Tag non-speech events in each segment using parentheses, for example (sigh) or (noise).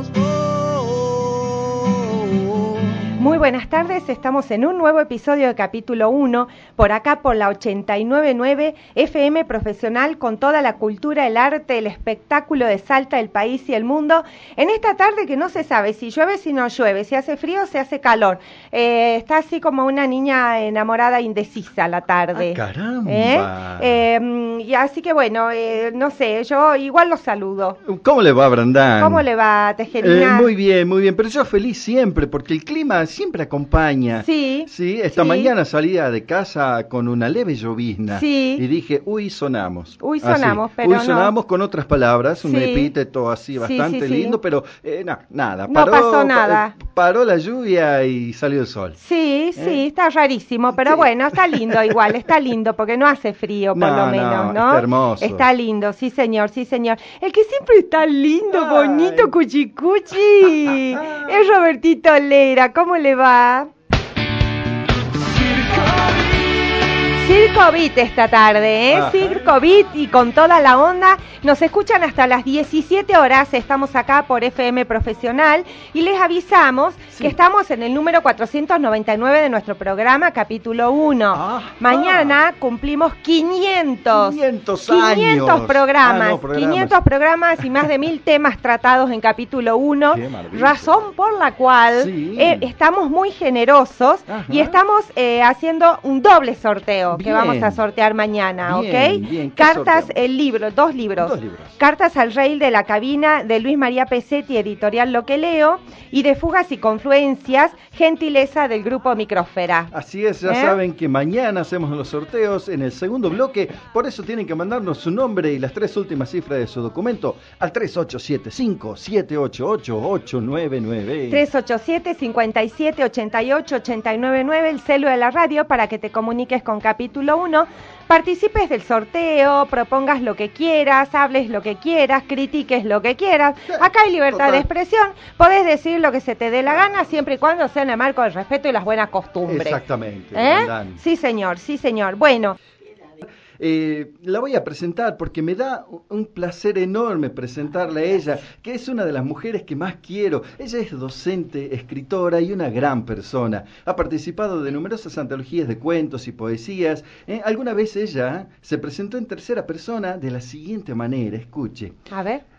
Muy buenas tardes, estamos en un nuevo episodio de capítulo 1, por acá por la 899 FM Profesional con toda la cultura, el arte, el espectáculo de Salta, el país y el mundo. En esta tarde que no se sabe si llueve, si no llueve, si hace frío, si hace calor. Eh, está así como una niña enamorada indecisa la tarde. Ah, caramba. ¿Eh? Eh, y así que bueno, eh, no sé, yo igual los saludo. ¿Cómo le va, Brandán? ¿Cómo le va, Eh, Tejerina? muy bien, muy bien, pero yo feliz siempre, porque el clima siempre acompaña. Sí, Sí, esta sí. mañana salía de casa con una leve llovizna. Sí. Y dije, uy, sonamos. Uy, Así. sonamos, pero Uy, no. sonamos con otras palabras, un Sí. epíteto así Sí, bastante sí, sí. lindo, pero eh, na- nada. No pasó nada. pa- paró la lluvia y salió el sol. Sí, sí, ¿Eh? está rarísimo, pero Sí. bueno, está lindo igual, (laughs) está lindo, porque no hace frío, por No, lo no, menos, ¿no? está hermoso. Está lindo, sí, señor, sí, señor. El que siempre está lindo, Ay. bonito, cuchicuchi, (laughs) es Robertito Lera, ¿cómo le va? và Beat esta tarde, ¿eh? Ajá. Circo Beat y con toda la onda. Nos escuchan hasta las 17 horas. Estamos acá por FM Profesional y les avisamos Sí. que estamos en el número 499 de nuestro programa, capítulo 1. Ajá. Mañana cumplimos 500. 500 500 años. programas, Ah, no, programas. 500 programas y más de mil temas tratados en capítulo 1, Qué maravilla. razón por la cual Sí. eh, estamos muy generosos Ajá. y estamos eh, haciendo un doble sorteo que Bien. vamos a sortear mañana, Bien, ¿ok? bien. ¿Qué Cartas, el libro, dos libros. Dos libros. Cartas al Rey de la Cabina de Luis María Pesetti, editorial Lo que leo, y de Fugas y Confluencias, gentileza del grupo Microsfera. Así es, ya ¿Eh? saben que mañana hacemos los sorteos en el segundo bloque, por eso tienen que mandarnos su nombre y las tres últimas cifras de su documento al 3875-788-899. 387 57 88 899 el celu de la radio para que te comuniques con capítulo 1, participes del sorteo, propongas lo que quieras, hables lo que quieras, critiques lo que quieras. Sí, Acá hay libertad de expresión, podés decir lo que se te dé la gana siempre y cuando sea en el marco del respeto y las buenas costumbres. Exactamente. ¿Eh? Sí, señor, sí, señor. Bueno, Eh, la voy a presentar porque me da un placer enorme presentarla a ella, que es una de las mujeres que más quiero. Ella es docente, escritora y una gran persona. Ha participado de numerosas antologías de cuentos y poesías. Eh, alguna vez ella se presentó en tercera persona de la siguiente manera, escuche. a ver.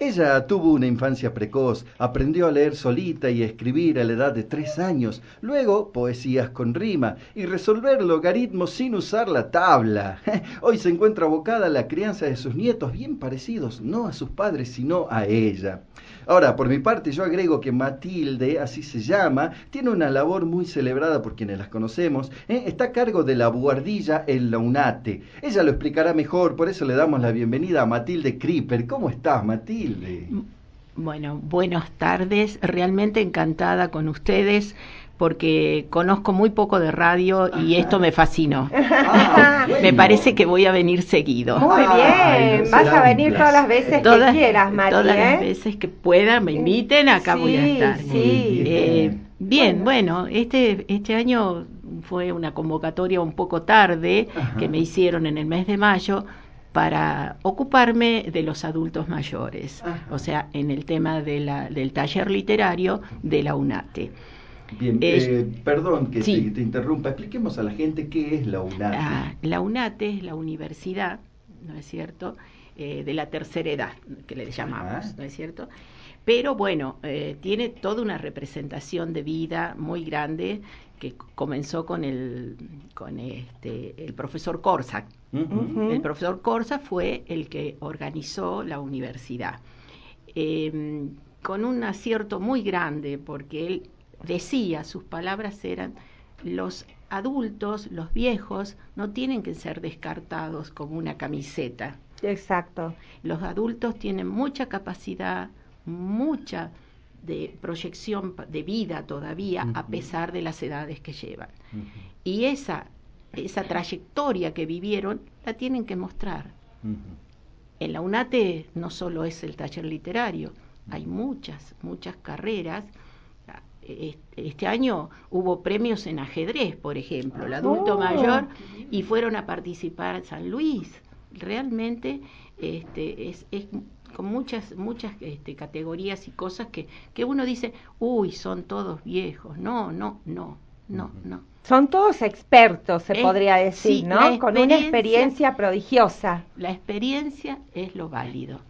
Ella tuvo una infancia precoz, aprendió a leer solita y a escribir a la edad de tres años, luego poesías con rima y resolver logaritmos sin usar la tabla. (laughs) Hoy se encuentra abocada a la crianza de sus nietos bien parecidos, no a sus padres, sino a ella. Ahora, por mi parte, yo agrego que Matilde, así se llama, tiene una labor muy celebrada por quienes las conocemos. ¿eh? Está a cargo de la buhardilla en la UNATE. Ella lo explicará mejor, por eso le damos la bienvenida a Matilde Creeper. ¿Cómo estás, Matilde? Bueno, buenas tardes. Realmente encantada con ustedes porque conozco muy poco de radio y esto me fascinó. Ah, Me parece que voy a venir seguido. Muy Ay, bien, no vas a venir todas las veces Todas, que quieras, Mati, todas ¿eh? las veces que pueda, me inviten, acá voy a Sí, estar. sí. Eh, bien, bueno, este, este año fue una convocatoria un poco tarde Ajá. que me hicieron en el mes de mayo para ocuparme de los adultos mayores, Ajá. o sea, en el tema de la, del taller literario de la UNATE. Bien, Es- eh, perdón que sí. te, te interrumpa. Expliquemos a la gente qué es la UNATE. Ah, la UNATE es la universidad, ¿no es cierto?, Eh, de la tercera edad, que le llamamos, Ajá. ¿no es cierto? Pero bueno, eh, tiene toda una representación de vida muy grande que comenzó con el, con este, el profesor. Ujú. El profesor Corsa fue el que organizó la universidad, Eh, con un acierto muy grande, porque él decía, sus palabras eran, los adultos, los viejos, no tienen que ser descartados como una camiseta. Exacto. Los adultos tienen mucha capacidad, mucha de proyección de vida todavía a pesar de las edades que llevan. Y esa, esa trayectoria que vivieron la tienen que mostrar. En la UNATE no solo es el taller literario, hay muchas, muchas carreras. Este año hubo premios en ajedrez, por ejemplo, el adulto oh. mayor, y fueron a participar en San Luis. Realmente este, es, es con muchas, muchas este, categorías y cosas que, que uno dice, uy, son todos viejos. No, no, no, no, no. Son todos expertos, se podría decir, ¿no? Con una experiencia prodigiosa. La experiencia es lo válido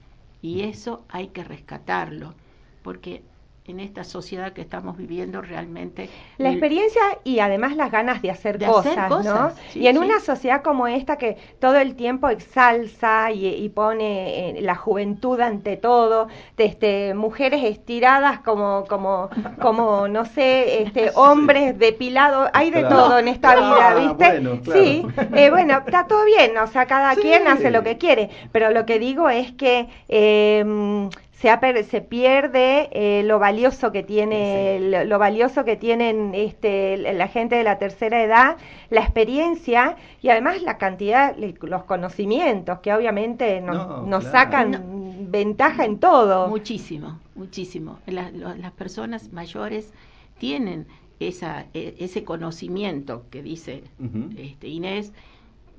y eso hay que rescatarlo, porque en esta sociedad que estamos viviendo realmente. La experiencia y además las ganas de hacer, cosas, ¿no? y en una sociedad como esta que todo el tiempo exalza y, pone eh, la juventud ante todo, este, mujeres estiradas como, como, (laughs) como no sé, este, hombres depilados, hay de todo en esta vida, ¿viste? Sí, eh, bueno, está todo bien, o sea, cada quien hace lo que quiere, pero lo que digo es que eh, se, se pierde eh, lo valioso que tiene lo, valioso que tienen este, la gente de la tercera edad la experiencia y además la cantidad los conocimientos que obviamente nos, sacan ventaja en todo. Muchísimo muchísimo. Las personas mayores tienen esa, e, ese conocimiento que dice este, Inés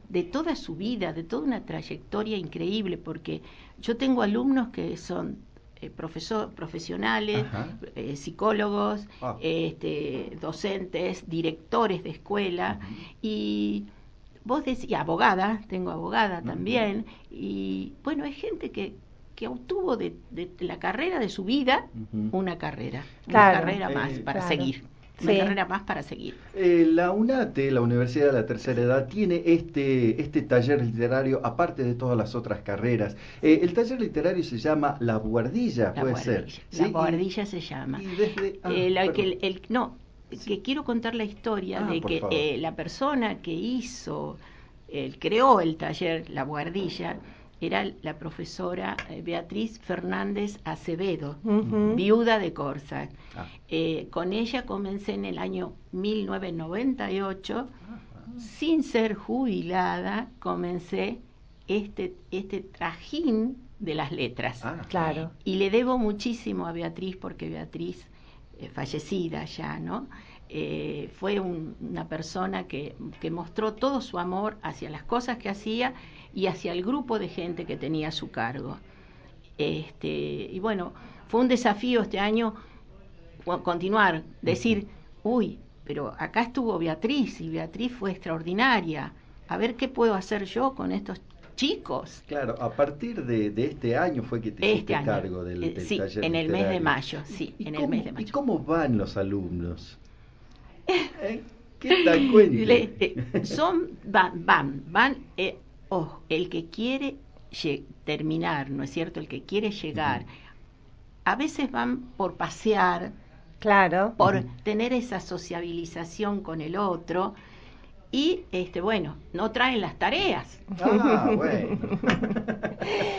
de toda su vida, de toda una trayectoria increíble, porque yo tengo alumnos que son eh, profesor, profesionales, eh, psicólogos, ah. este, docentes, directores de escuela. Y vos decís, abogada, tengo abogada también, y bueno, hay gente que, que obtuvo de, la carrera de su vida una carrera, una carrera más eh, para seguir una carrera más para seguir. Eh, la UNATE, la Universidad de la Tercera Edad, tiene este, este taller literario, aparte de todas las otras carreras. Eh, el taller literario se llama La Buardilla, puede ser. La Buardilla se llama. Ah, eh, el, no, que quiero contar la historia ah, de que la persona que hizo, el, creó el taller La Buardilla, era la profesora eh, Beatriz Fernández Acevedo, viuda de Corsa. Ah. Eh, con ella comencé en el año 1998, sin ser jubilada, comencé este, este trajín de las letras. Ah. claro. Y le debo muchísimo a Beatriz, porque Beatriz, eh, fallecida ya, ¿no? Fue una persona que, que mostró todo su amor hacia las cosas que hacía y hacia el grupo de gente que tenía a su cargo. Este, y bueno, fue un desafío este año continuar, decir, uy, pero acá estuvo Beatriz y Beatriz fue extraordinaria. A ver qué puedo hacer yo con estos chicos. Claro, a partir de, este año fue que te este hiciste cargo del, eh, sí, en el mes de mayo, sí, en el mes de mayo. ¿Y cómo van los alumnos? ¿Eh? ¿Qué tal cuenta? son, van, van, van, eh, oh, el que quiere terminar, ¿no es cierto? El que quiere llegar, a veces van por pasear, claro, por tener esa sociabilización con el otro, y este bueno no traen las tareas. Ah bueno. (laughs)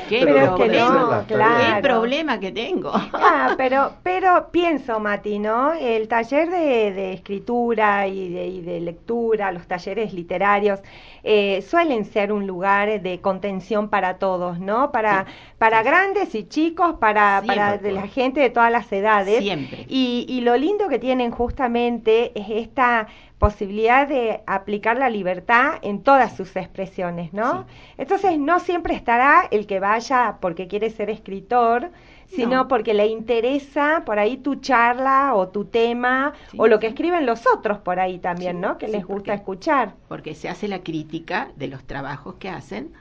Qué, problema, qué problema que tengo. Ah, (laughs) pero pero pienso Mati no el taller de, escritura y de, lectura los talleres literarios eh, suelen ser un lugar de contención para todos no para para grandes y chicos para para de la gente de todas las edades. Siempre. Y, y lo lindo que tienen justamente es esta posibilidad de aplicar la libertad en todas sus expresiones, ¿no? Entonces no siempre estará el que vaya porque quiere ser escritor, sino porque le interesa por ahí tu charla o tu tema o lo que escriben los otros por ahí también, ¿no? Que les gusta escuchar. Porque se hace la crítica de los trabajos que hacen,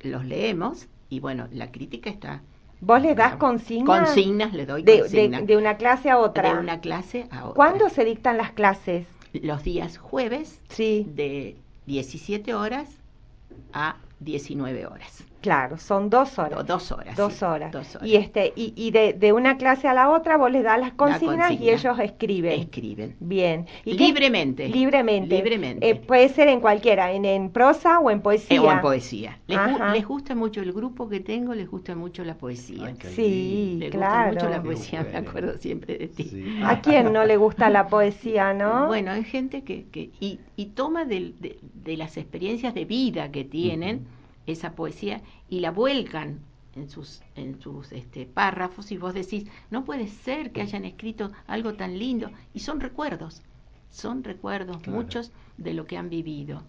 los leemos y bueno, la crítica está ¿Vos le das consignas? Consignas, le doy de, consignas. De, una clase a otra. De una clase a otra. ¿Cuándo se dictan las clases? Los días jueves sí. de 17 horas a 19 horas. Claro, son dos horas. dos horas. Dos, horas. Y este y, y de, de, una clase a la otra vos les das las consignas y ellos escriben. Escriben. Bien. ¿Y libremente. Libremente. Libremente. Eh, puede ser en cualquiera, en, en prosa o en poesía. Eh, o en poesía. Les, les, gusta mucho el grupo que tengo, les gusta mucho la poesía. sí, les claro. gusta mucho la poesía, me acuerdo siempre de ti. ¿A quién no le gusta la poesía, no? (laughs) Bueno, hay gente que, que y, y toma de, de, de, las experiencias de vida que tienen esa poesía y la vuelcan en sus, en sus este, párrafos y vos decís, no puede ser que hayan escrito algo tan lindo. Y son recuerdos, son recuerdos muchos de lo que han vivido,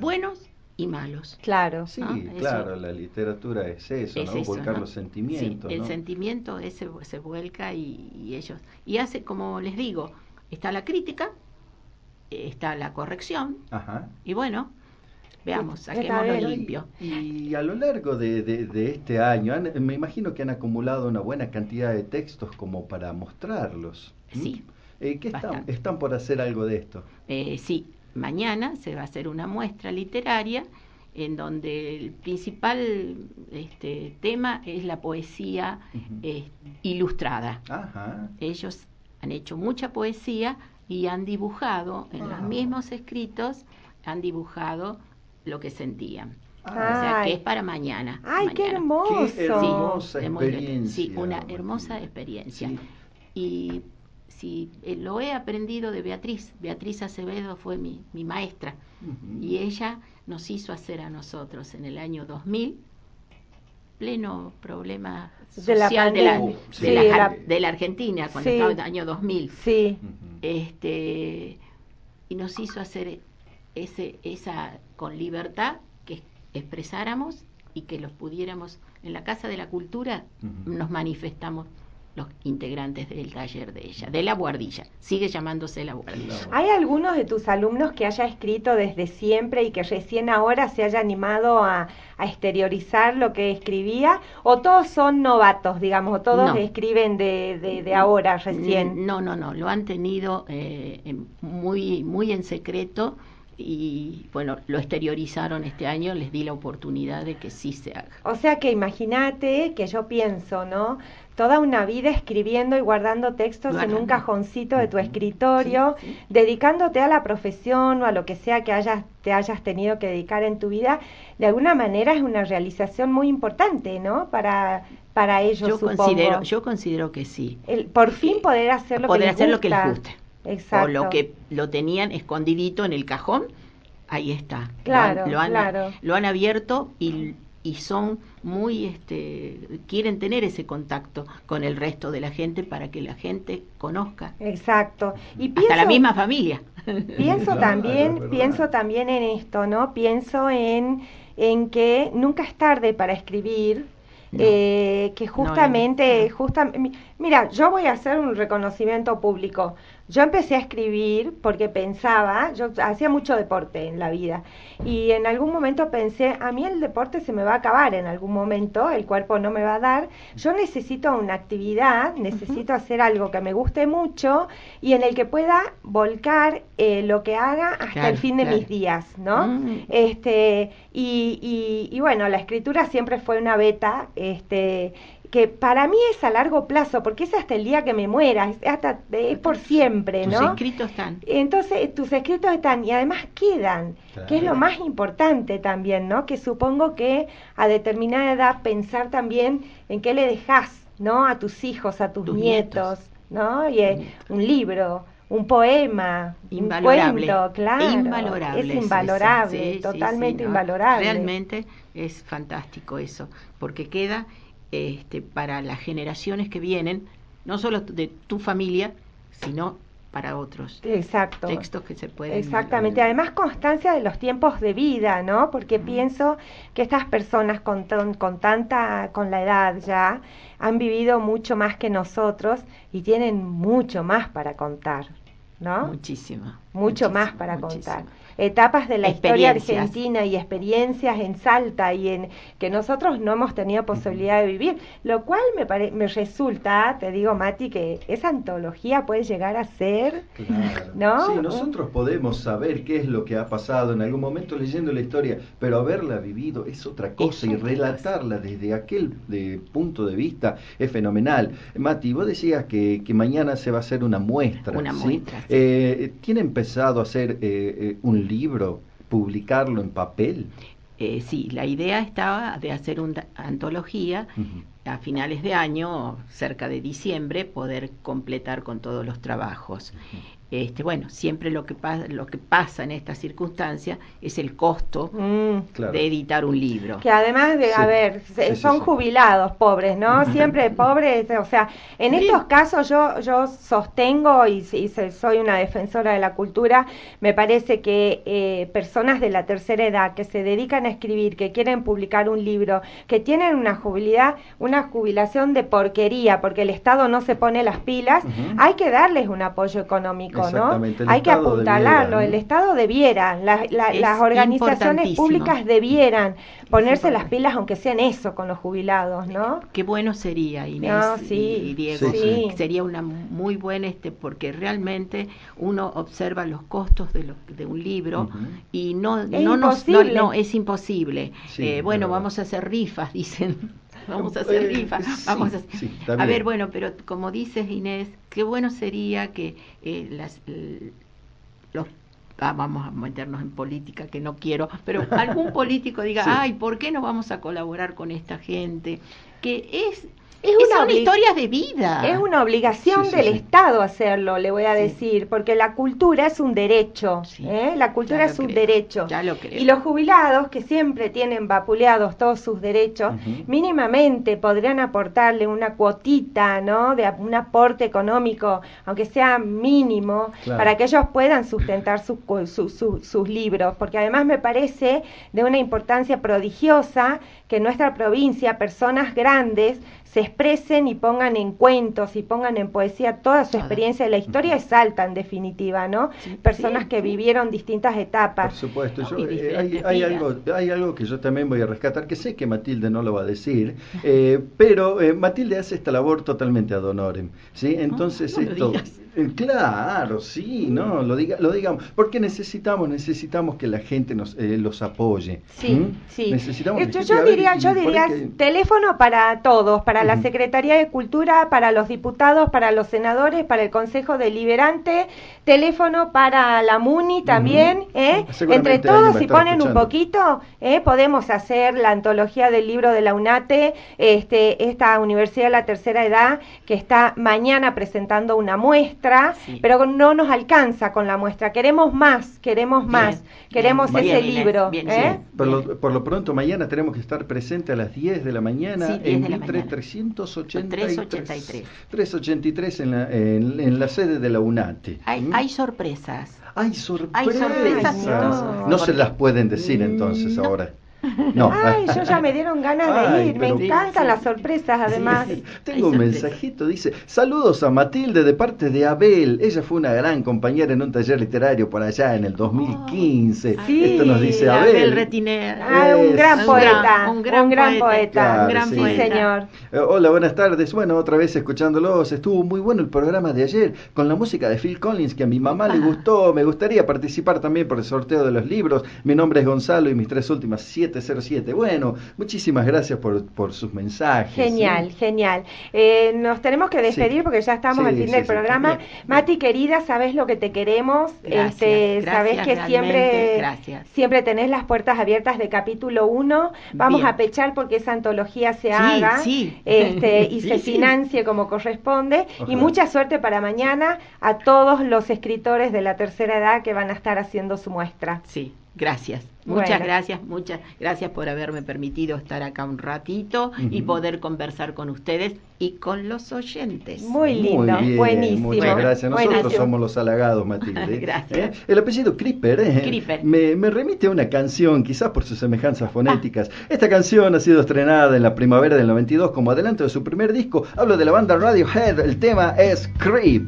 buenos y malos. Claro. Sí, claro, la literatura es eso, ¿no? Volcar los sentimientos. el sentimiento ese se vuelca y, y, ellos. Y hace, como les digo, está la crítica, está la corrección, Ajá. y bueno, Veamos, saquémoslo limpio. Y, a lo largo de, de, este año, me imagino que han acumulado una buena cantidad de textos como para mostrarlos. Sí. Eh, ¿qué están, están, por hacer algo de esto? Eh, sí, mañana se va a hacer una muestra literaria en donde el principal este, tema es la poesía eh, ilustrada. Ajá. Ellos han hecho mucha poesía y han dibujado en los mismos escritos, han dibujado lo que sentían. O sea, que es para mañana. ¡Ay, qué hermoso! Qué hermosa sí, experiencia. Sí, una hermosa experiencia. Sí. Y sí, eh, lo he aprendido de Beatriz. Beatriz Acevedo fue mi, mi maestra. Uh -huh. Y ella nos hizo hacer a nosotros en el año 2000, pleno problema social de la, de la, sí, de la, la, de la Argentina, cuando sí. estaba en el año 2000. Sí. Uh -huh. este, y nos hizo hacer ese, esa con libertad que expresáramos y que los pudiéramos en la Casa de la Cultura uh -huh. nos manifestamos los integrantes del taller de ella, de la guardilla, sigue llamándose la guardilla. ¿Hay algunos de tus alumnos que haya escrito desde siempre y que recién ahora se haya animado a, a exteriorizar lo que escribía? ¿O todos son novatos, digamos, o todos no. escriben de, de, de, ahora, recién? No, no, no, lo han tenido eh, muy, muy en secreto y bueno, lo exteriorizaron este año, les di la oportunidad de que sí se haga. O sea que imagínate que yo pienso, ¿no? Toda una vida escribiendo y guardando textos en un cajoncito de tu escritorio, Sí, sí. dedicándote a la profesión o a lo que sea que hayas, te hayas tenido que dedicar en tu vida, de alguna manera es una realización muy importante, ¿no? Para, para ellos, Yo supongo. considero, yo considero que sí. El, por fin poder hacer lo Poder que les hacer gusta. lo que les guste. Exacto. O lo que lo tenían escondidito en el cajón, ahí está. Claro, lo han, lo han, claro. Lo han abierto y, y son muy, este, quieren tener ese contacto con el resto de la gente para que la gente conozca. Exacto. Y Hasta la misma familia. (laughs) Pienso Claro, también, pienso también en esto, ¿no? Pienso en, en que nunca es tarde para escribir. No. eh, que No, justamente, no. justa- mi- mira, yo voy a hacer un reconocimiento público. Yo empecé a escribir porque pensaba, yo hacía mucho deporte en la vida y en algún momento pensé, a mí el deporte se me va a acabar en algún momento, el cuerpo no me va a dar, yo necesito una actividad, necesito hacer algo que me guste mucho y en el que pueda volcar eh, lo que haga hasta Claro, el fin de claro. mis días, ¿no? Mm. Este, y, y, y bueno, la escritura siempre fue una beta, este, que para mí es a largo plazo, porque es hasta el día que me muera, es, hasta, es por siempre, Tus ¿no? escritos están. Entonces, tus escritos están y además quedan, que es lo más importante también, ¿no? Que supongo que a determinada edad pensar también en qué le dejas, ¿no? A tus hijos, a tus, Tus nietos, nietos. ¿no? Y eh, un libro, un poema, Invalorable. un cuento, claro. Invalorable. Es invalorable, sí, sí, totalmente sí, no, invalorable. Realmente es fantástico eso, porque queda este, para las generaciones que vienen, no solo de tu familia, sino para otros Exacto. textos que se pueden. Exactamente, además constancia de los tiempos de vida, ¿no? Porque pienso que estas personas con, ton- con tanta, con la edad ya, han vivido mucho más que nosotros y tienen mucho más para contar, ¿no? Muchísimo. Mucho más para muchísimo. contar. Etapas de la historia argentina y experiencias en Salta y en que nosotros no hemos tenido posibilidad de vivir, lo cual me, me resulta, te digo Mati, que esa antología puede llegar a ser, ¿no? Sí, nosotros podemos saber qué es lo que ha pasado en algún momento leyendo la historia, pero haberla vivido es otra cosa y relatarla desde aquel de punto de vista es fenomenal. Mati, vos decías que, que mañana se va a hacer una muestra. Una muestra. Eh, ¿Tiene empezado a hacer eh, eh, un libro, publicarlo en papel? sí, la idea estaba de hacer una antología a finales de año, cerca de diciembre, poder completar con todos los trabajos. Este, bueno, siempre lo que, pasa, lo que pasa en esta circunstancia es el costo mm. de editar un libro. Que además de, a ver, son jubilados pobres, ¿no? (laughs) Siempre pobres, o sea, en estos casos yo, yo sostengo y, soy una defensora de la cultura, me parece que eh, personas de la tercera edad que se dedican a escribir, que quieren publicar un libro, que tienen una jubilidad, una jubilación de porquería, porque el Estado no se pone las pilas, hay que darles un apoyo económico hay que apuntalarlo, el Estado debiera, las organizaciones públicas debieran ponerse las pilas aunque sean eso con los jubilados, ¿no? Qué bueno sería, Inés y Diego, sería una muy buena, este, porque realmente uno observa los costos de, de un libro y no, es no, no, es imposible. Eh, bueno, vamos a hacer rifas, (laughs) dicen (laughs) vamos a hacer eh, rifas, vamos a, a ver, bueno, pero como dices Inés, qué bueno sería que eh, las, los ah, vamos a meternos en política que no quiero, pero algún (laughs) político diga, ay, ¿por qué no vamos a colaborar con esta gente? Que es es una historia de vida. Es una obligación del Estado hacerlo, le voy a decir, porque la cultura es un derecho. ¿eh? La cultura es un derecho. Ya lo creo. Y los jubilados, que siempre tienen vapuleados todos sus derechos, mínimamente podrían aportarle una cuotita, ¿no? De un aporte económico, aunque sea mínimo, para que ellos puedan sustentar sus, sus libros. Porque además me parece de una importancia prodigiosa que en nuestra provincia personas grandes se expresen y pongan en cuentos y pongan en poesía toda su experiencia de la historia es alta en definitiva, ¿no? Personas que vivieron distintas etapas. Por supuesto, eh, hay, algo, hay algo que yo también voy a rescatar, que sé que Matilde no lo va a decir, (laughs) eh, pero eh, Matilde hace esta labor totalmente ad honorem, ¿sí? Entonces esto... Claro, sí, no, lo diga, lo digamos, porque necesitamos, necesitamos que la gente nos los apoye. Sí, sí. Necesitamos yo, diría, yo diría teléfono para todos, para la Secretaría de Cultura, para los diputados, para los senadores, para el Consejo Deliberante, teléfono para la MUNI también, ¿eh? Entre todos, si ponen un poquito, ¿eh? podemos hacer la antología del libro de la UNATE, este, esta Universidad de la Tercera Edad, que está mañana presentando una muestra, pero no nos alcanza con la muestra, queremos más, queremos más, queremos ese libro. ¿eh? Por, lo, por, lo, pronto, mañana tenemos que estar presentes a las 10 de la mañana en de 383. 383 en la, en, la sede de la UNATE. Hay, ¿Mm? hay sorpresas. Hay sorpresas. No. se las pueden decir entonces ahora. (laughs) No. Ay, yo ya me dieron ganas de ir. Me encantan las sorpresas, además. Tengo un mensajito, dice: Saludos a Matilde de parte de Abel. Ella fue una gran compañera en un taller literario por allá en el 2015. Esto nos dice Abel. Abel ah, un gran poeta. Un gran, poeta. un gran poeta. señor. Eh, hola, buenas tardes. Bueno, otra vez escuchándolos. Estuvo muy bueno el programa de ayer con la música de Phil Collins que a mi mamá le gustó. Me gustaría participar también por el sorteo de los libros. Mi nombre es Gonzalo y mis tres últimas siete 707. Bueno, muchísimas gracias por, por sus mensajes. Genial, genial. Eh, nos tenemos que despedir porque ya estamos al fin del programa. Mati, querida, sabes lo que te queremos. Gracias, este, sabes que siempre, siempre tenés las puertas abiertas de capítulo 1. Vamos a pechar porque esa antología se haga este, (laughs) y se financie como corresponde. Y mucha suerte para mañana a todos los escritores de la tercera edad que van a estar haciendo su muestra. Sí, gracias. Muchas gracias, muchas gracias por haberme permitido estar acá un ratito y poder conversar con ustedes y con los oyentes. Muy lindo, buenísimo. Muchas gracias. Nosotros somos los halagados, Matilde. (laughs) gracias. ¿Eh? El apellido Creeper, ¿eh? Me, me, remite a una canción, quizás por sus semejanzas fonéticas. Ah. Esta canción ha sido estrenada en la primavera del 92 como adelanto de su primer disco. Hablo de la banda Radiohead. El tema es Creep.